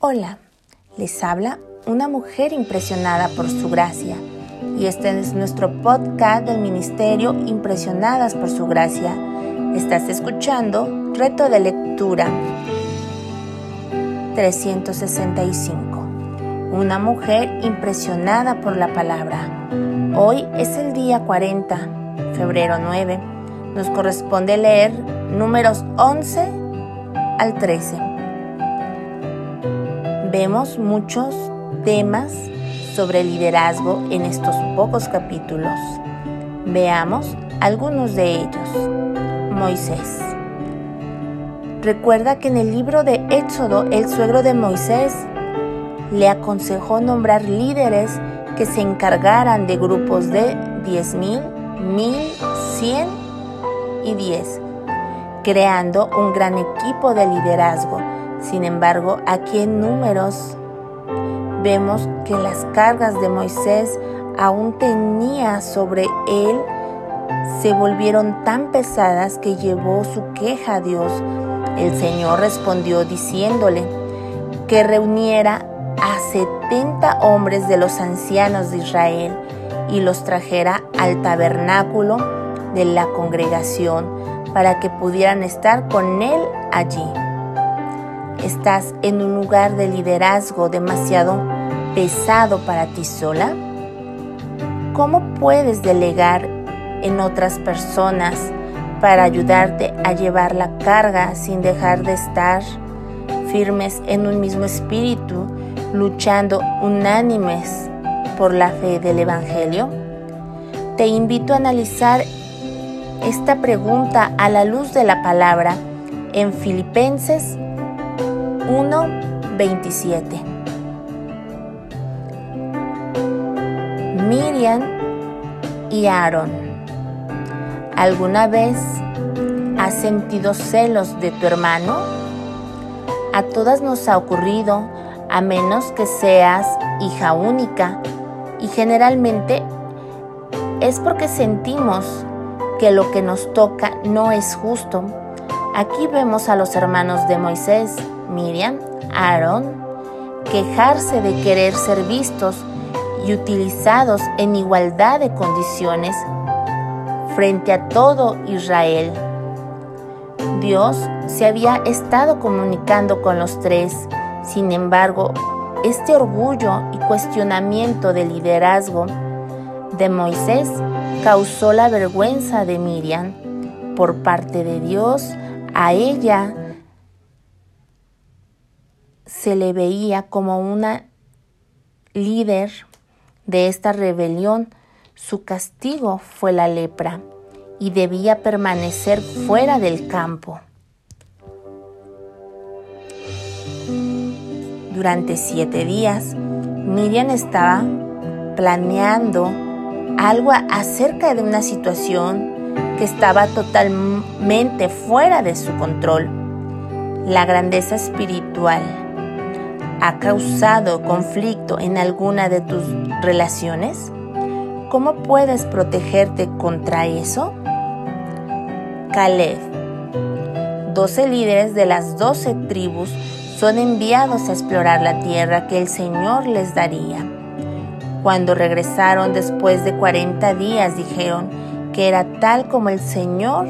Hola, les habla una mujer impresionada por su gracia y este es nuestro podcast del Ministerio Impresionadas por su gracia. Estás escuchando Reto de Lectura 365. Una mujer impresionada por la palabra. Hoy es el día 40, febrero 9. Nos corresponde leer números 11 al 13 vemos muchos temas sobre liderazgo en estos pocos capítulos. Veamos algunos de ellos. Moisés. Recuerda que en el libro de Éxodo el suegro de Moisés le aconsejó nombrar líderes que se encargaran de grupos de 10.000, 1.100 y 10, creando un gran equipo de liderazgo sin embargo, aquí en números vemos que las cargas de Moisés aún tenía sobre él se volvieron tan pesadas que llevó su queja a Dios. El Señor respondió diciéndole que reuniera a setenta hombres de los ancianos de Israel y los trajera al tabernáculo de la congregación para que pudieran estar con él allí estás en un lugar de liderazgo demasiado pesado para ti sola? ¿Cómo puedes delegar en otras personas para ayudarte a llevar la carga sin dejar de estar firmes en un mismo espíritu, luchando unánimes por la fe del Evangelio? Te invito a analizar esta pregunta a la luz de la palabra en Filipenses 1.27. Miriam y Aaron. ¿Alguna vez has sentido celos de tu hermano? A todas nos ha ocurrido, a menos que seas hija única, y generalmente es porque sentimos que lo que nos toca no es justo. Aquí vemos a los hermanos de Moisés Miriam, Aaron, quejarse de querer ser vistos y utilizados en igualdad de condiciones frente a todo Israel. Dios se había estado comunicando con los tres, sin embargo, este orgullo y cuestionamiento del liderazgo de Moisés causó la vergüenza de Miriam. Por parte de Dios, a ella se le veía como una líder de esta rebelión, su castigo fue la lepra y debía permanecer fuera del campo. Durante siete días, Miriam estaba planeando algo acerca de una situación que estaba totalmente fuera de su control. La grandeza espiritual ha causado conflicto en alguna de tus relaciones? ¿Cómo puedes protegerte contra eso? Caleb. Doce líderes de las doce tribus son enviados a explorar la tierra que el Señor les daría. Cuando regresaron después de cuarenta días dijeron que era tal como el Señor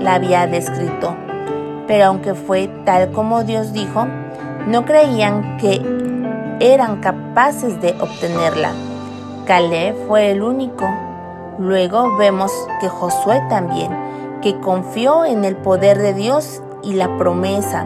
la había descrito. Pero aunque fue tal como Dios dijo, no creían que eran capaces de obtenerla. Caleb fue el único. Luego vemos que Josué también, que confió en el poder de Dios y la promesa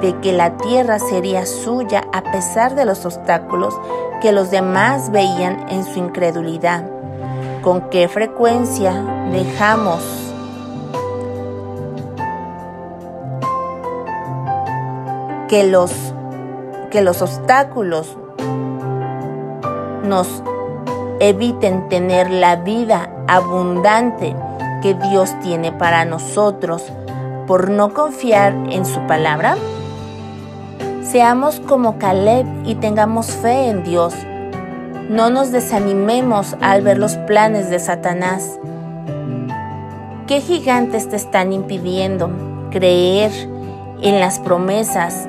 de que la tierra sería suya a pesar de los obstáculos que los demás veían en su incredulidad. ¿Con qué frecuencia dejamos que los, que los obstáculos nos eviten tener la vida abundante que Dios tiene para nosotros por no confiar en su palabra? Seamos como Caleb y tengamos fe en Dios. No nos desanimemos al ver los planes de Satanás. ¿Qué gigantes te están impidiendo creer en las promesas